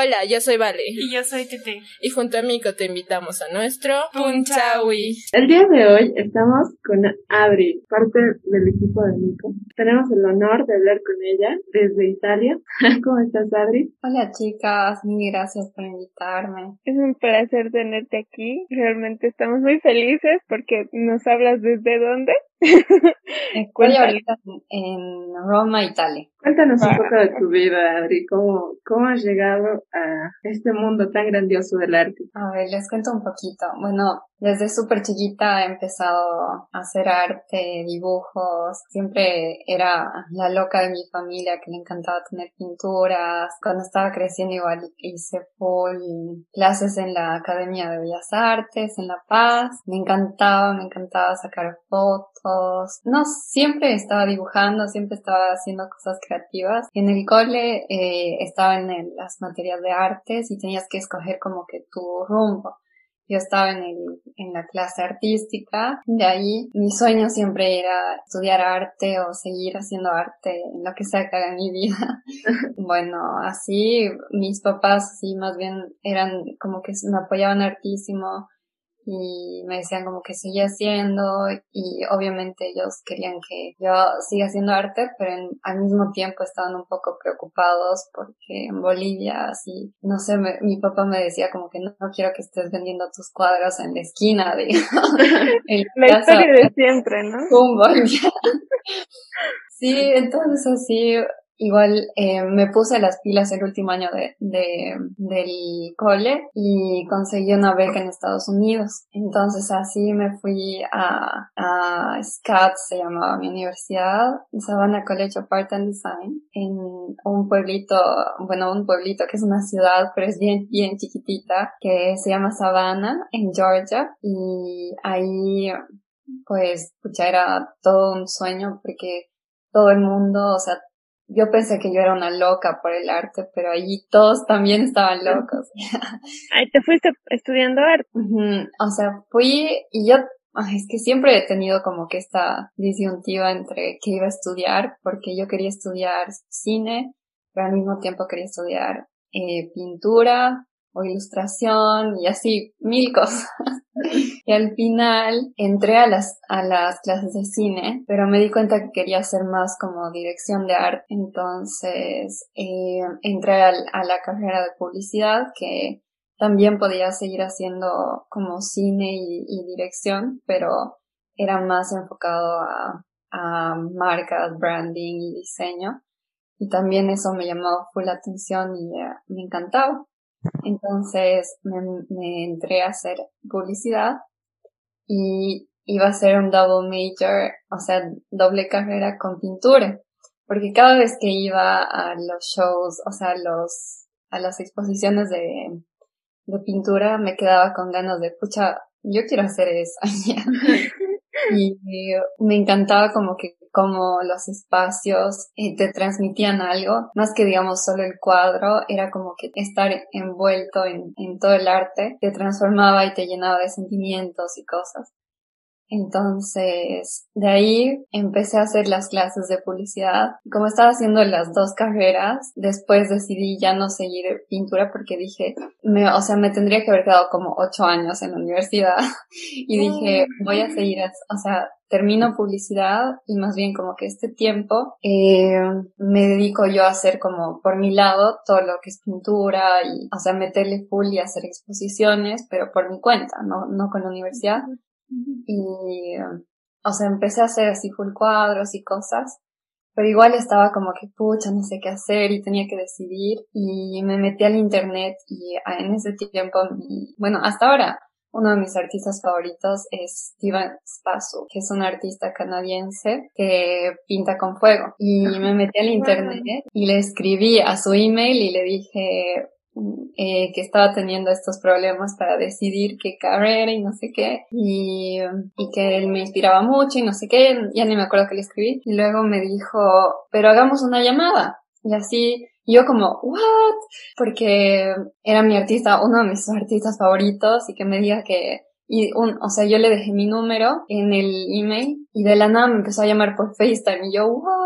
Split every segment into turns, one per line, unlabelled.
Hola, yo soy Vale.
Y yo soy Tete.
Y junto a Mico te invitamos a nuestro Punchawi.
El día de hoy estamos con Adri, parte del equipo de Mico. Tenemos el honor de hablar con ella desde Italia. ¿Cómo estás, Adri?
Hola, chicas. Mil gracias por invitarme.
Es un placer tenerte aquí. Realmente estamos muy felices porque nos hablas desde dónde.
Ahorita en Roma, Italia.
Cuéntanos un poco de tu vida, Adri. ¿Cómo, ¿Cómo has llegado a este mundo tan grandioso del arte?
A ver, les cuento un poquito. Bueno, desde súper chiquita he empezado a hacer arte, dibujos. Siempre era la loca de mi familia que le encantaba tener pinturas. Cuando estaba creciendo igual hice full clases en la Academia de Bellas Artes en La Paz. Me encantaba, me encantaba sacar fotos. No, siempre estaba dibujando, siempre estaba haciendo cosas creativas. En el cole eh, estaba en las materias de artes y tenías que escoger como que tu rumbo. Yo estaba en, el, en la clase artística, de ahí mi sueño siempre era estudiar arte o seguir haciendo arte en lo que sea que haga en mi vida. bueno, así mis papás sí más bien eran como que me apoyaban hartísimo y me decían como que seguía haciendo y obviamente ellos querían que yo siga haciendo arte, pero al mismo tiempo estaban un poco preocupados porque en Bolivia así, no sé, mi papá me decía como que no, quiero que estés vendiendo tus cuadros en la esquina, de
la historia de siempre, ¿no?
sí, entonces así Igual eh, me puse las pilas el último año de, de, del cole y conseguí una beca en Estados Unidos. Entonces así me fui a, a SCAT, se llamaba mi universidad, Savannah College of Art and Design, en un pueblito, bueno, un pueblito que es una ciudad, pero es bien, bien chiquitita, que se llama Savannah, en Georgia. Y ahí, pues, pucha, era todo un sueño porque todo el mundo, o sea, yo pensé que yo era una loca por el arte, pero allí todos también estaban locos.
Ahí te fuiste estudiando arte.
O sea, fui y yo, es que siempre he tenido como que esta disyuntiva entre qué iba a estudiar, porque yo quería estudiar cine, pero al mismo tiempo quería estudiar eh, pintura o ilustración y así mil cosas. y al final entré a las, a las clases de cine, pero me di cuenta que quería hacer más como dirección de arte. Entonces eh, entré a, la carrera de publicidad que también podía seguir haciendo como cine y, dirección, pero era más enfocado a, a marcas, branding y diseño. Y también eso me llamó full la atención y eh, me encantaba. Entonces me, entré a hacer publicidad y iba a ser un double major, o sea, doble carrera con pintura. Porque cada vez que iba a los shows, o sea, los, a las exposiciones de, de pintura, me quedaba con ganas de, pucha, yo quiero hacer eso. y me encantaba como que como los espacios eh, te transmitían algo, más que digamos solo el cuadro, era como que estar envuelto en, en todo el arte te transformaba y te llenaba de sentimientos y cosas. Entonces, de ahí empecé a hacer las clases de publicidad. Como estaba haciendo las dos carreras, después decidí ya no seguir pintura porque dije, me, o sea, me tendría que haber quedado como ocho años en la universidad. y dije, voy a seguir, o sea, termino publicidad y más bien como que este tiempo eh, me dedico yo a hacer como por mi lado todo lo que es pintura y, o sea, meterle full y hacer exposiciones, pero por mi cuenta, no, no con la universidad. Y, o sea, empecé a hacer así full cuadros y cosas, pero igual estaba como que, pucha, no sé qué hacer y tenía que decidir y me metí al internet y en ese tiempo, bueno, hasta ahora, uno de mis artistas favoritos es Steven Spasu, que es un artista canadiense que pinta con fuego. Y me metí al internet y le escribí a su email y le dije, eh, que estaba teniendo estos problemas para decidir qué carrera y no sé qué, y, y que él me inspiraba mucho y no sé qué, ya ni me acuerdo que le escribí. Y luego me dijo, pero hagamos una llamada. Y así yo como, what? Porque era mi artista, uno de mis artistas favoritos y que me diga que y un, o sea, yo le dejé mi número en el email y de la nada me empezó a llamar por FaceTime y yo, no,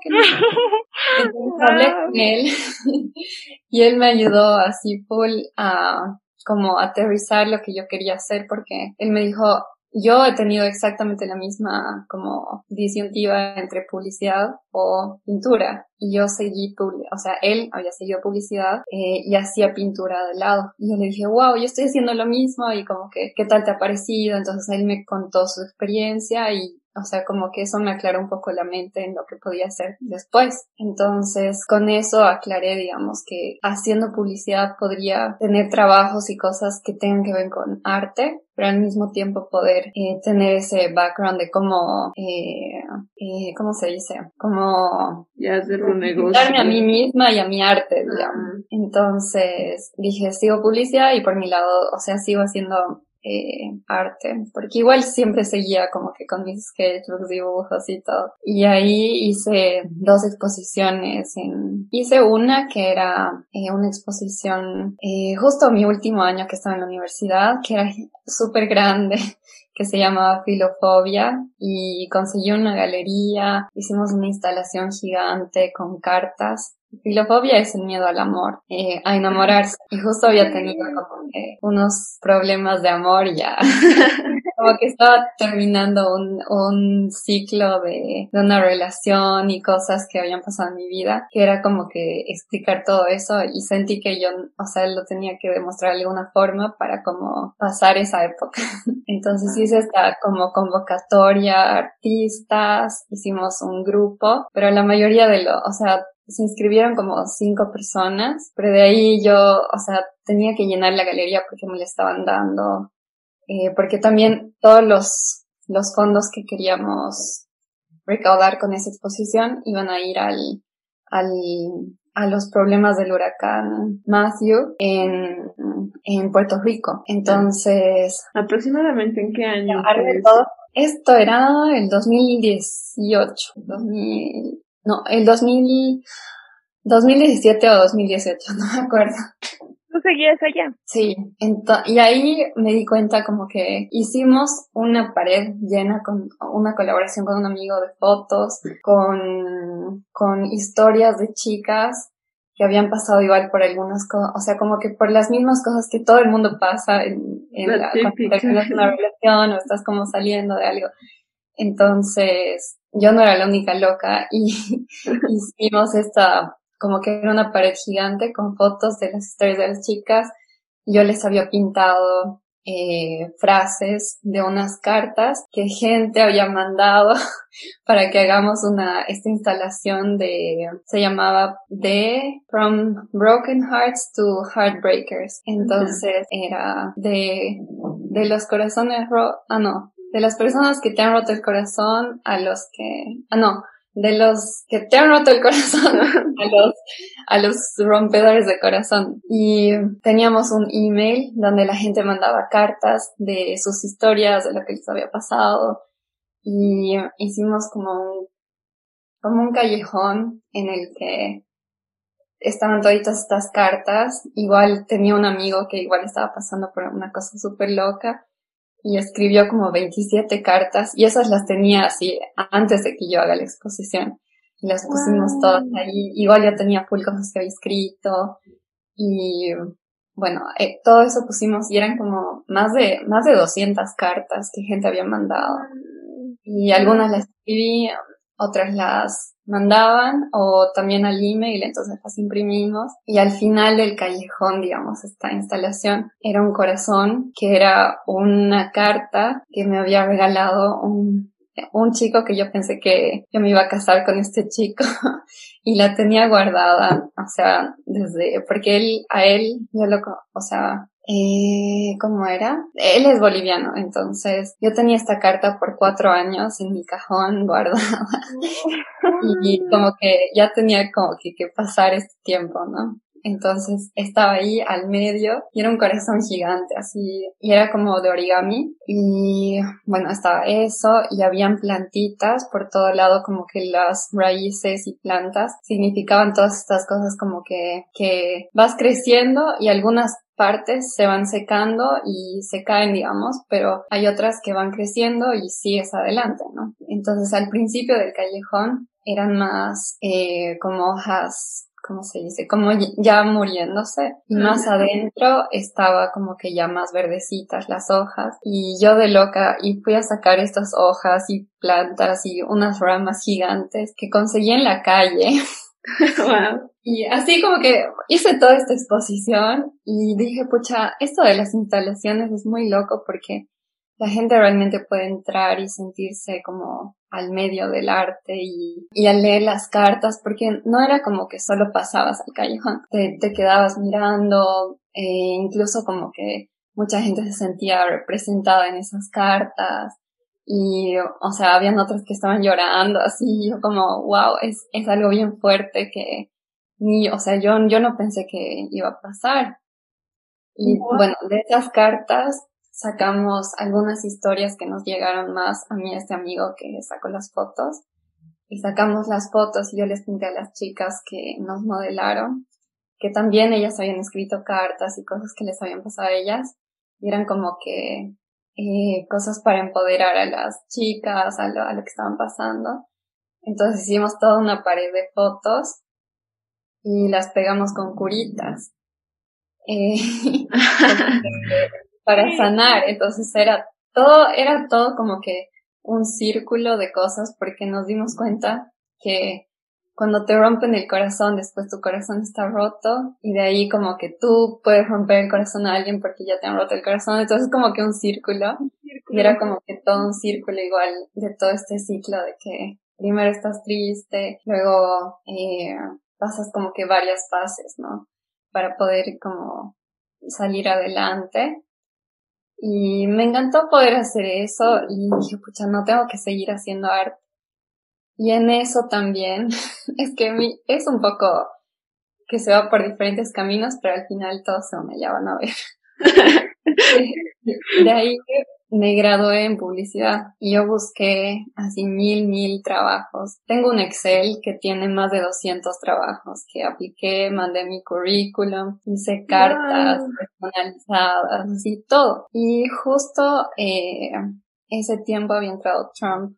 que no. Entonces hablé con él y él me ayudó así full a como aterrizar lo que yo quería hacer porque él me dijo, yo he tenido exactamente la misma como disyuntiva entre publicidad o pintura y yo seguí, o sea, él había seguido publicidad eh, y hacía pintura de lado. Y yo le dije, wow, yo estoy haciendo lo mismo y como que, ¿qué tal te ha parecido? Entonces él me contó su experiencia y o sea, como que eso me aclaró un poco la mente en lo que podía hacer después. Entonces, con eso aclaré, digamos, que haciendo publicidad podría tener trabajos y cosas que tengan que ver con arte, pero al mismo tiempo poder eh, tener ese background de cómo, eh, eh, ¿cómo se dice? Como...
Ya hacer un negocio.
a mí misma y a mi arte, digamos. Entonces, dije, sigo publicidad y por mi lado, o sea, sigo haciendo eh, arte, porque igual siempre seguía como que con mis sketchbooks, dibujos y todo. Y ahí hice dos exposiciones. Hice una que era eh, una exposición eh, justo mi último año que estaba en la universidad, que era súper grande que se llamaba Filofobia y conseguí una galería, hicimos una instalación gigante con cartas Filofobia es el miedo al amor, eh, a enamorarse. Y justo había tenido como unos problemas de amor ya. como que estaba terminando un, un ciclo de, de, una relación y cosas que habían pasado en mi vida, que era como que explicar todo eso y sentí que yo, o sea, lo tenía que demostrar de alguna forma para como pasar esa época. Entonces hice esta como convocatoria, artistas, hicimos un grupo, pero la mayoría de lo, o sea, se inscribieron como cinco personas, pero de ahí yo, o sea, tenía que llenar la galería porque me le estaban dando, eh, porque también todos los, los fondos que queríamos recaudar con esa exposición iban a ir al, al, a los problemas del huracán Matthew en, en Puerto Rico. Entonces...
¿Aproximadamente en qué año?
Esto era el 2018, 2000, no, el 2000, 2017 o 2018, no me acuerdo.
¿Tú seguías allá?
Sí, y ahí me di cuenta como que hicimos una pared llena con una colaboración con un amigo de fotos, con, con historias de chicas que habían pasado igual por algunas cosas, o sea, como que por las mismas cosas que todo el mundo pasa en, en la, cuando una relación o estás como saliendo de algo. Entonces, yo no era la única loca y hicimos esta, como que era una pared gigante con fotos de las historias de las chicas. Yo les había pintado eh, frases de unas cartas que gente había mandado para que hagamos una, esta instalación de, se llamaba de From Broken Hearts to Heartbreakers. Entonces era de, de los corazones ro, ah no, de las personas que te han roto el corazón a los que, ah no, de los que te han roto el corazón a los, a los rompedores de corazón. Y teníamos un email donde la gente mandaba cartas de sus historias, de lo que les había pasado. Y hicimos como un, como un callejón en el que estaban todas estas cartas. Igual tenía un amigo que igual estaba pasando por una cosa súper loca y escribió como 27 cartas y esas las tenía así antes de que yo haga la exposición. Y las pusimos todas ahí. Igual ya tenía full cosas que había escrito y bueno, eh, todo eso pusimos y eran como más de, más de 200 cartas que gente había mandado. Y algunas las escribí, otras las mandaban o también al email, entonces las imprimimos y al final del callejón, digamos, esta instalación era un corazón que era una carta que me había regalado un, un chico que yo pensé que yo me iba a casar con este chico y la tenía guardada, o sea, desde, porque él, a él, yo lo, o sea, eh, ¿cómo era? Él es boliviano, entonces yo tenía esta carta por cuatro años en mi cajón guardada y como que ya tenía como que, que pasar este tiempo, ¿no? Entonces estaba ahí al medio y era un corazón gigante así y era como de origami y bueno estaba eso y habían plantitas por todo lado como que las raíces y plantas significaban todas estas cosas como que, que vas creciendo y algunas partes se van secando y se caen, digamos, pero hay otras que van creciendo y sigues adelante, ¿no? Entonces al principio del callejón eran más eh, como hojas ¿cómo se dice? Como ya muriéndose. Y más adentro estaba como que ya más verdecitas las hojas. Y yo de loca y fui a sacar estas hojas y plantas y unas ramas gigantes que conseguí en la calle.
wow.
Y así como que hice toda esta exposición y dije, pucha, esto de las instalaciones es muy loco porque la gente realmente puede entrar y sentirse como al medio del arte y, y al leer las cartas, porque no era como que solo pasabas al callejón, te, te quedabas mirando, eh, incluso como que mucha gente se sentía representada en esas cartas y, o sea, habían otras que estaban llorando, así, yo como, wow, es, es algo bien fuerte que ni, o sea, yo, yo no pensé que iba a pasar. Y bueno, de esas cartas sacamos algunas historias que nos llegaron más a mí, este amigo que sacó las fotos. Y sacamos las fotos y yo les pinté a las chicas que nos modelaron, que también ellas habían escrito cartas y cosas que les habían pasado a ellas. Y eran como que eh, cosas para empoderar a las chicas, a lo, a lo que estaban pasando. Entonces hicimos toda una pared de fotos y las pegamos con curitas. Eh, para sanar. Entonces era todo, era todo como que un círculo de cosas porque nos dimos cuenta que cuando te rompen el corazón, después tu corazón está roto y de ahí como que tú puedes romper el corazón a alguien porque ya te han roto el corazón. Entonces como que un círculo. Y era como que todo un círculo igual de todo este ciclo de que primero estás triste, luego eh, pasas como que varias fases, ¿no? Para poder como salir adelante. Y me encantó poder hacer eso y dije, pucha, no tengo que seguir haciendo arte. Y en eso también, es que mi, es un poco que se va por diferentes caminos, pero al final todos se me ya van a ver. de ahí me gradué en publicidad y yo busqué así mil, mil trabajos. Tengo un Excel que tiene más de 200 trabajos que apliqué, mandé mi currículum, hice cartas personalizadas, así todo. Y justo eh, ese tiempo había entrado Trump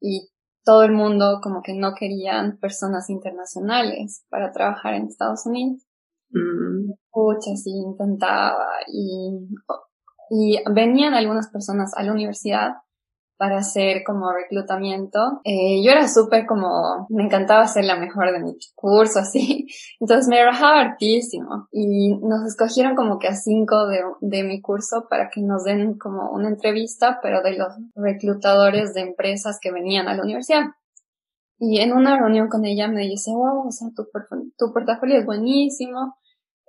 y todo el mundo como que no querían personas internacionales para trabajar en Estados Unidos. Mm. Pucha, sí, intentaba y y venían algunas personas a la universidad para hacer como reclutamiento. Eh, yo era súper como, me encantaba ser la mejor de mi curso, así. Entonces me rajaba hartísimo. Y nos escogieron como que a cinco de, de mi curso para que nos den como una entrevista, pero de los reclutadores de empresas que venían a la universidad. Y en una reunión con ella me dice, wow, o sea, tu, tu portafolio es buenísimo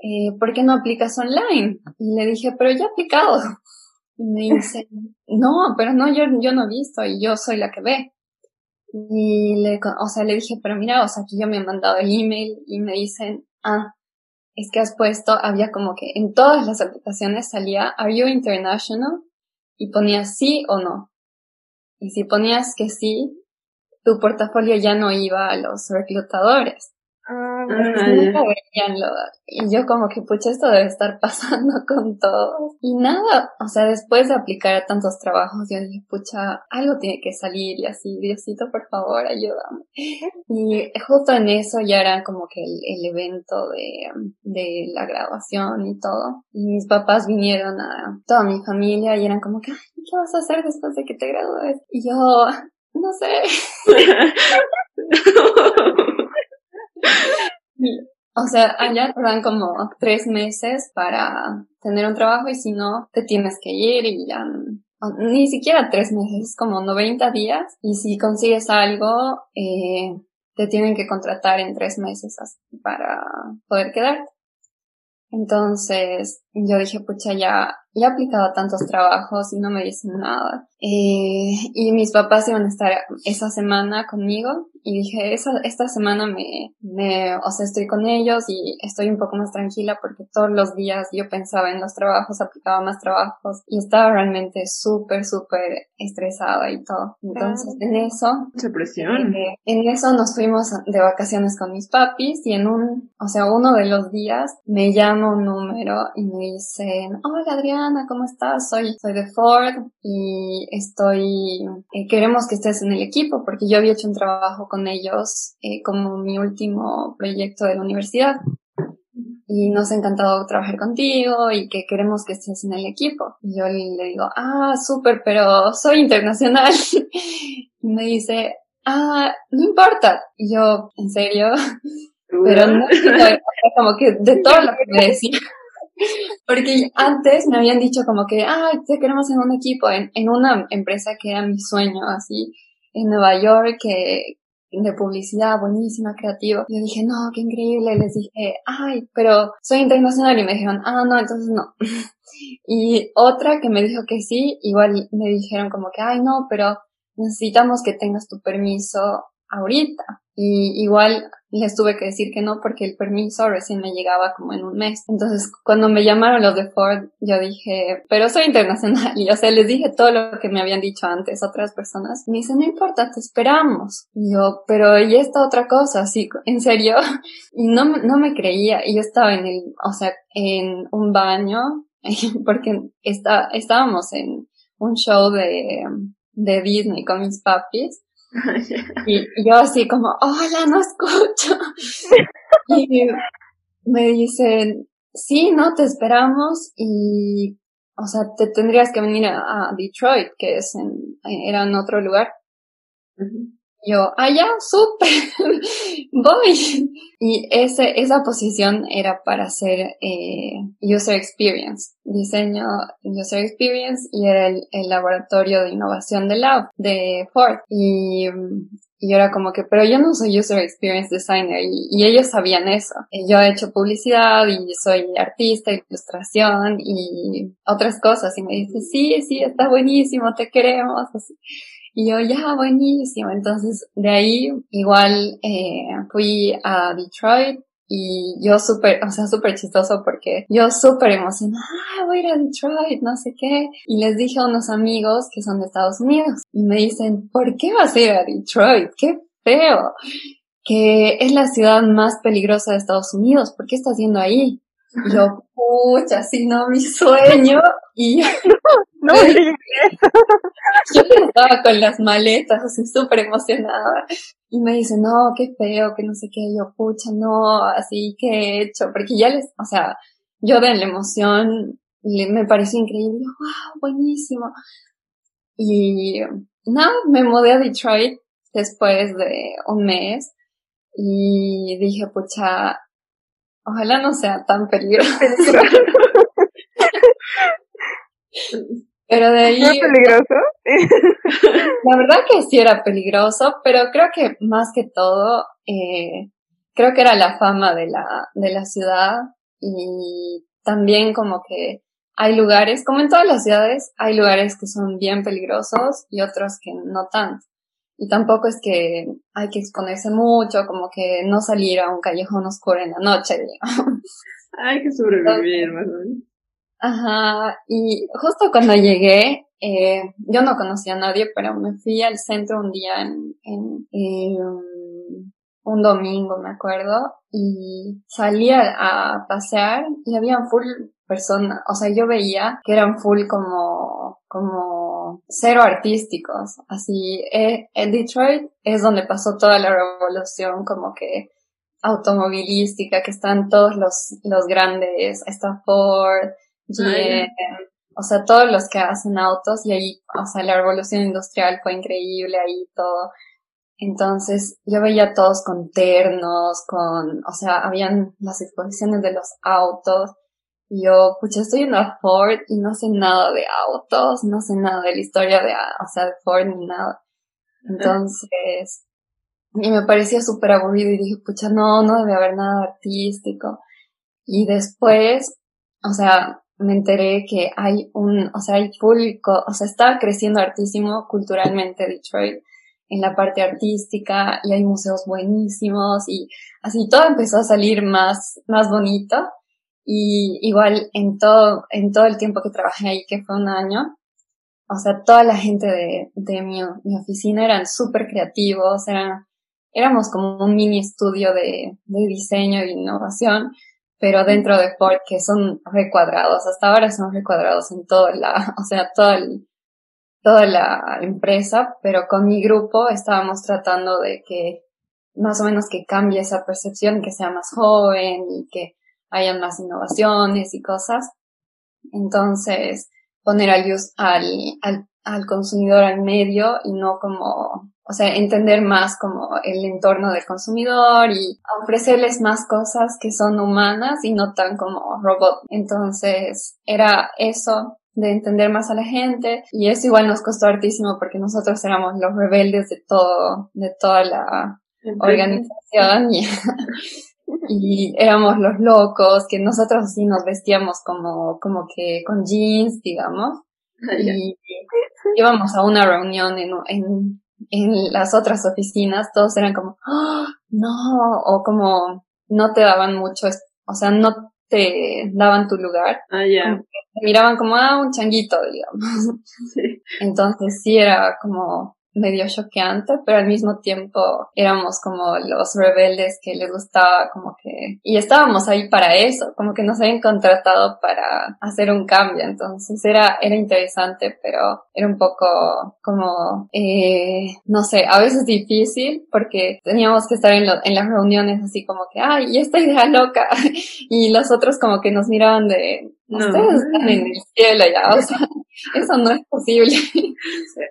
eh, ¿por qué no aplicas online? Y le dije, pero ya he aplicado. Y me dice, no, pero no, yo, yo no he visto y yo soy la que ve. Y le, o sea, le dije, pero mira, o sea, aquí yo me han mandado el email y me dicen, ah, es que has puesto, había como que en todas las aplicaciones salía, are you international? Y ponías sí o no. Y si ponías que sí, tu portafolio ya no iba a los reclutadores.
Ah,
y yo como que, pucha, esto debe estar pasando con todo. Y nada, o sea, después de aplicar a tantos trabajos, yo dije, pucha, algo tiene que salir y así, Diosito, por favor, ayúdame. Y justo en eso ya era como que el, evento de, de la graduación y todo. Y mis papás vinieron a toda mi familia y eran como que, ¿qué vas a hacer después de que te gradúes? Y yo, no sé. O sea, allá te dan como tres meses para tener un trabajo y si no, te tienes que ir y ya ni siquiera tres meses, como 90 días y si consigues algo, eh, te tienen que contratar en tres meses para poder quedarte. Entonces yo dije, pucha, ya, ya he aplicado tantos trabajos y no me dicen nada. Eh, y mis papás iban a estar esa semana conmigo y dije, esa, esta semana me, me, o sea, estoy con ellos y estoy un poco más tranquila porque todos los días yo pensaba en los trabajos, aplicaba más trabajos y estaba realmente súper, súper estresada y todo. Entonces, en eso.
Mucha presión.
Eh, en eso nos fuimos de vacaciones con mis papis y en un, o sea, uno de los días me llama un número y me dicen, hola Adrián, Ana, ¿cómo estás? Soy, soy de Ford y estoy, eh, queremos que estés en el equipo porque yo había hecho un trabajo con ellos eh, como mi último proyecto de la universidad y nos ha encantado trabajar contigo y que queremos que estés en el equipo. Y yo le digo, ah, súper, pero soy internacional. y me dice, ah, no importa. Y yo, ¿en serio? pero no, como que de todo lo que me decía. Porque antes me habían dicho como que, ah, te queremos en un equipo, en, en una empresa que era mi sueño, así, en Nueva York, que, de publicidad, buenísima, creativo. Yo dije, no, qué increíble. Les dije, ay, pero soy internacional. Y me dijeron, ah, no, entonces no. y otra que me dijo que sí, igual me dijeron como que, ay, no, pero necesitamos que tengas tu permiso ahorita. Y igual les tuve que decir que no porque el permiso recién me llegaba como en un mes. Entonces, cuando me llamaron los de Ford, yo dije, pero soy internacional. Y o sea, les dije todo lo que me habían dicho antes otras personas. Me dicen, no importa, te esperamos. Y yo, pero y esta otra cosa, así, en serio. Y no, no me creía. Y yo estaba en el, o sea, en un baño, porque está, estábamos en un show de, de Disney con mis papis y, yo así como, hola, no escucho. y me dicen, sí, no, te esperamos y, o sea, te tendrías que venir a, Detroit, que es en, era en otro lugar. Yo, ah, ya, súper, voy. Y ese, esa posición era para hacer eh, User Experience, diseño User Experience, y era el, el laboratorio de innovación de Lab, de Ford. Y, y era como que, pero yo no soy User Experience Designer, y, y ellos sabían eso. yo he hecho publicidad, y soy artista, ilustración, y otras cosas. Y me dice, sí, sí, está buenísimo, te queremos, así. Y yo, ya, buenísimo. Entonces, de ahí igual eh, fui a Detroit y yo súper, o sea, súper chistoso porque yo súper emocionada, voy a ir a Detroit, no sé qué. Y les dije a unos amigos que son de Estados Unidos y me dicen, ¿por qué vas a ir a Detroit? ¡Qué feo! Que es la ciudad más peligrosa de Estados Unidos, ¿por qué estás yendo ahí? Y yo, pucha, si no, mi sueño. Y
no,
yo estaba con las maletas, así súper emocionada. Y me dice, no, qué feo, que no sé qué. yo, pucha, no, así que he hecho. Porque ya les, o sea, yo de la emoción me pareció increíble. wow, buenísimo. Y nada, me mudé a Detroit después de un mes. Y dije, pucha, Ojalá no sea tan peligroso. pero de ahí...
¿Es peligroso?
la verdad que sí era peligroso, pero creo que más que todo, eh, creo que era la fama de la, de la ciudad y también como que hay lugares, como en todas las ciudades, hay lugares que son bien peligrosos y otros que no tanto. Y tampoco es que hay que exponerse mucho, como que no salir a un callejón oscuro en la noche, digamos.
Hay que sobrevivir, más
Ajá, y justo cuando llegué, eh, yo no conocía a nadie, pero me fui al centro un día en, en, un domingo, me acuerdo, y salí a, pasear y había full personas, o sea, yo veía que eran full como, como cero artísticos, así, eh, en Detroit es donde pasó toda la revolución como que automovilística, que están todos los, los grandes, Ford, GM, o sea, todos los que hacen autos y ahí, o sea, la revolución industrial fue increíble ahí todo. Entonces, yo veía todos con ternos, con, o sea, habían las exposiciones de los autos y yo, pucha, estoy en la Ford y no sé nada de autos, no sé nada de la historia de, o sea, de Ford ni nada. Entonces, y me parecía súper aburrido y dije, pucha, no, no debe haber nada artístico. Y después, o sea, me enteré que hay un, o sea, hay público, o sea, está creciendo artísimo culturalmente Detroit en la parte artística y hay museos buenísimos y así todo empezó a salir más, más bonito. Y igual en todo, en todo el tiempo que trabajé ahí, que fue un año, o sea, toda la gente de, de mi, mi oficina eran súper creativos, eran, éramos como un mini estudio de, de diseño e innovación pero dentro de Ford que son recuadrados, hasta ahora son recuadrados en toda la, o sea, toda, toda la empresa, pero con mi grupo estábamos tratando de que más o menos que cambie esa percepción, que sea más joven y que hayan más innovaciones y cosas. Entonces, poner al, al, al, al consumidor al medio y no como o sea, entender más como el entorno del consumidor y ofrecerles más cosas que son humanas y no tan como robot. Entonces, era eso de entender más a la gente y eso igual nos costó hartísimo porque nosotros éramos los rebeldes de todo, de toda la organización y, y éramos los locos que nosotros sí nos vestíamos como, como que con jeans, digamos. Ah, y íbamos a una reunión en, en en las otras oficinas todos eran como, ¡Oh, no, o como no te daban mucho, o sea, no te daban tu lugar.
Ah, ya.
miraban como, ah, un changuito, digamos. Sí. Entonces sí era como, medio choqueante, pero al mismo tiempo éramos como los rebeldes que les gustaba como que, y estábamos ahí para eso, como que nos habían contratado para hacer un cambio, entonces era, era interesante, pero era un poco como, eh, no sé, a veces difícil porque teníamos que estar en, en las reuniones así como que, ay, y esta idea loca, y los otros como que nos miraban de, ustedes están en el cielo ya, o sea, eso no es posible.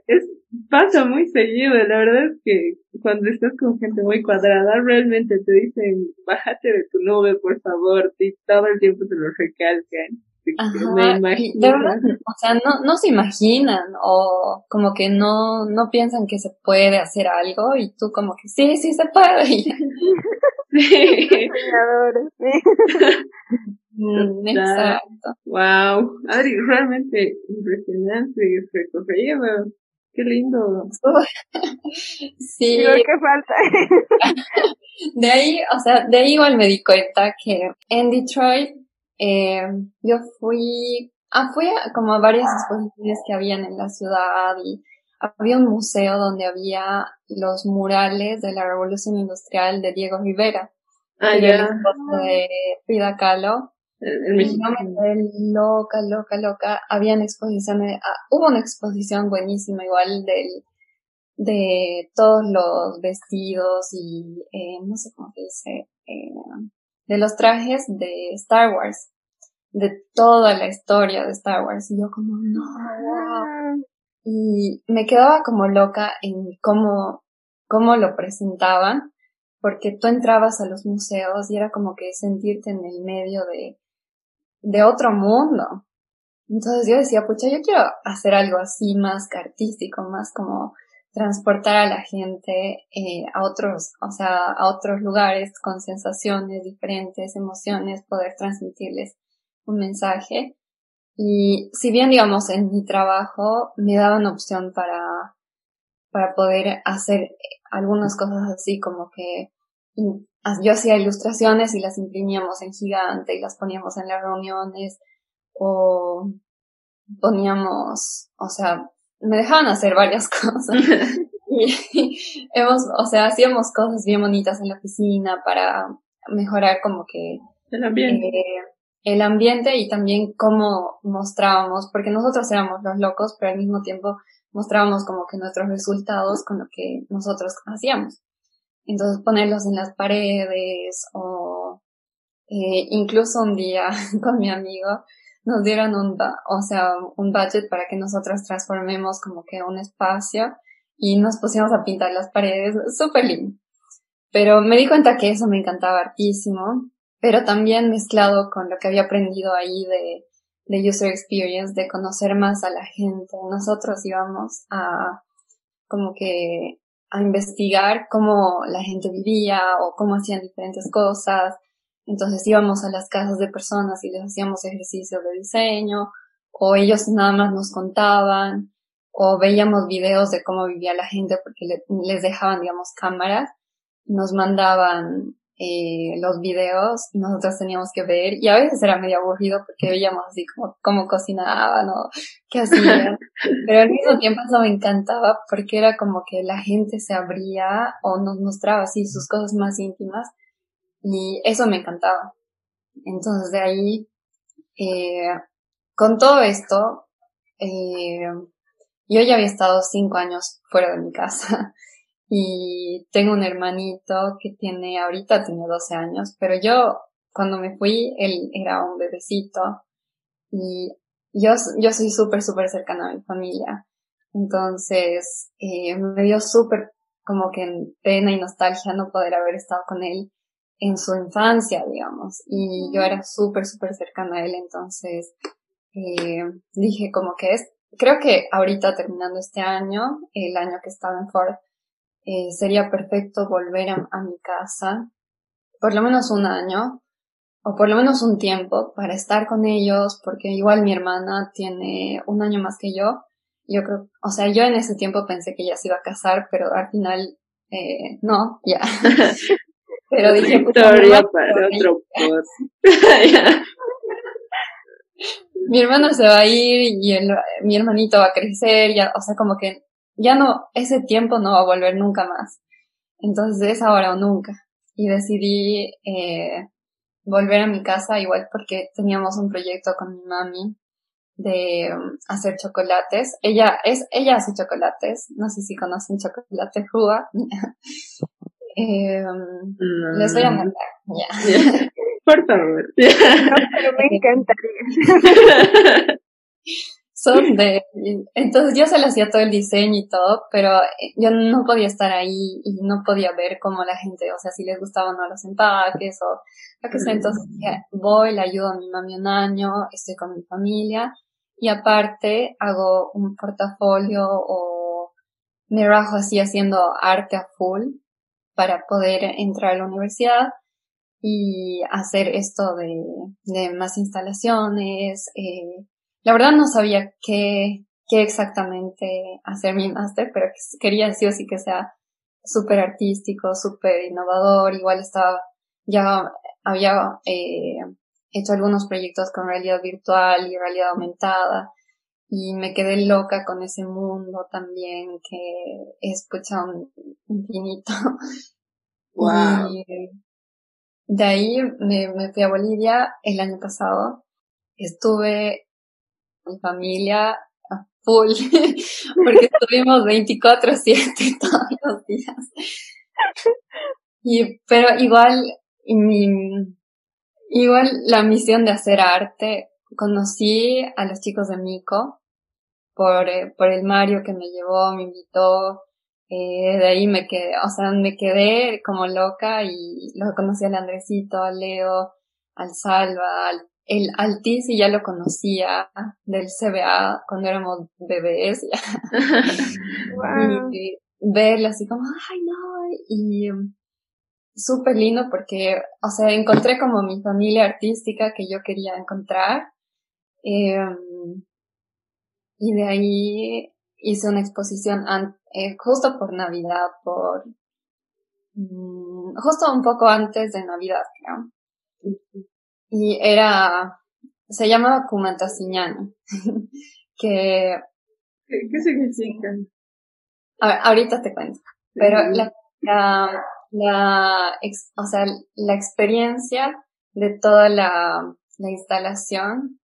Es pasa muy seguido, la verdad es que cuando estás con gente muy cuadrada, realmente te dicen, bájate de tu nube, por favor, y todo el tiempo te lo recalcan.
me imagino. o sea, no, no se imaginan o como que no, no piensan que se puede hacer algo y tú como que sí, sí se puede. sí. Mm, exacto.
Wow, Adri, realmente impresionante recorrido. Qué lindo.
sí.
qué falta.
de ahí, o sea, de ahí igual me di cuenta que en Detroit eh, yo fui, ah, fui a como varias exposiciones que habían en la ciudad y había un museo donde había los murales de la Revolución Industrial de Diego Rivera.
Ah, ya.
de Frida Kahlo.
El,
el loca, loca, loca. Habían exposiciones, ah, hubo una exposición buenísima igual del, de todos los vestidos y, eh, no sé cómo se dice, eh, de los trajes de Star Wars, de toda la historia de Star Wars. Y yo como, no. Y me quedaba como loca en cómo, cómo lo presentaban, porque tú entrabas a los museos y era como que sentirte en el medio de, de otro mundo. Entonces yo decía, pucha, yo quiero hacer algo así más artístico, más como transportar a la gente eh, a otros, o sea, a otros lugares con sensaciones diferentes, emociones, poder transmitirles un mensaje. Y si bien, digamos, en mi trabajo me daban opción para, para poder hacer algunas cosas así como que yo hacía ilustraciones y las imprimíamos en gigante y las poníamos en las reuniones o poníamos, o sea, me dejaban hacer varias cosas. y hemos, o sea, hacíamos cosas bien bonitas en la oficina para mejorar como que
el ambiente.
Eh, el ambiente y también cómo mostrábamos, porque nosotros éramos los locos, pero al mismo tiempo mostrábamos como que nuestros resultados con lo que nosotros hacíamos. Entonces ponerlos en las paredes o eh, incluso un día con mi amigo nos dieron un, o sea, un budget para que nosotros transformemos como que un espacio y nos pusimos a pintar las paredes, súper lindo. Pero me di cuenta que eso me encantaba hartísimo, pero también mezclado con lo que había aprendido ahí de, de user experience, de conocer más a la gente. Nosotros íbamos a como que a investigar cómo la gente vivía o cómo hacían diferentes cosas. Entonces íbamos a las casas de personas y les hacíamos ejercicios de diseño o ellos nada más nos contaban o veíamos videos de cómo vivía la gente porque les dejaban, digamos, cámaras, nos mandaban eh, los videos y nosotros teníamos que ver y a veces era medio aburrido porque veíamos así como cómo cocinaban o qué hacían, pero al mismo tiempo eso me encantaba porque era como que la gente se abría o nos mostraba así sus cosas más íntimas y eso me encantaba. Entonces de ahí, eh, con todo esto, eh, yo ya había estado cinco años fuera de mi casa y tengo un hermanito que tiene, ahorita tiene 12 años, pero yo cuando me fui, él era un bebecito y yo, yo soy súper, súper cercana a mi familia. Entonces, eh, me dio súper como que pena y nostalgia no poder haber estado con él en su infancia, digamos. Y yo era súper, súper cercana a él, entonces eh, dije como que es, creo que ahorita terminando este año, el año que estaba en Ford, eh, sería perfecto volver a, a mi casa, por lo menos un año, o por lo menos un tiempo para estar con ellos, porque igual mi hermana tiene un año más que yo. Yo creo, o sea, yo en ese tiempo pensé que ella se iba a casar, pero al final, eh, no, ya. pero dije,
Victoria para otro
mi hermano se va a ir y el, mi hermanito va a crecer, ya, o sea, como que ya no, ese tiempo no va a volver nunca más. Entonces es ahora o nunca. Y decidí, eh, volver a mi casa igual porque teníamos un proyecto con mi mami de um, hacer chocolates. Ella es, ella hace chocolates. No sé si conocen chocolate Juga. eh, Les voy a mandar.
Por favor.
pero me encantaría.
Son de, entonces yo se le hacía todo el diseño y todo, pero eh, yo no podía estar ahí y no podía ver cómo la gente, o sea, si les gustaban o no los empaques o lo que sea. Entonces voy, le ayudo a mi mami un año, estoy con mi familia y aparte hago un portafolio o me rajo así haciendo arte a full para poder entrar a la universidad y hacer esto de, de más instalaciones, eh, la verdad no sabía qué, qué exactamente hacer mi máster, pero quería sí o sí que sea súper artístico, súper innovador. Igual estaba, ya había eh, hecho algunos proyectos con realidad virtual y realidad aumentada y me quedé loca con ese mundo también que es pucha un infinito.
Wow.
Y de ahí me, me fui a Bolivia el año pasado. Estuve mi familia full, porque estuvimos 24/7 todos los días. Y, pero igual, mi, igual la misión de hacer arte, conocí a los chicos de Mico por, eh, por el Mario que me llevó, me invitó, eh, de ahí me quedé, o sea, me quedé como loca y lo conocí al Andresito, al Leo, al Salva, al el Altiz ya lo conocía del CBA cuando éramos bebés. Y verlo así como, ay no, y um, súper lindo porque, o sea, encontré como mi familia artística que yo quería encontrar. Em, y de ahí hice una exposición eh, justo por Navidad, por, mm, justo un poco antes de Navidad, creo y era, se llama Kumantasiñani, que...
¿Qué, significa?
A ahorita te cuento, pero la, la, la o sea, la experiencia de toda la, la instalación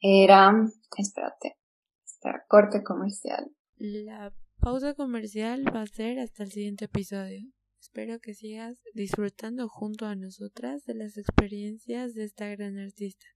era, espérate, espera, corte comercial.
La pausa comercial va a ser hasta el siguiente episodio. Espero que sigas disfrutando junto a nosotras de las experiencias de esta gran artista.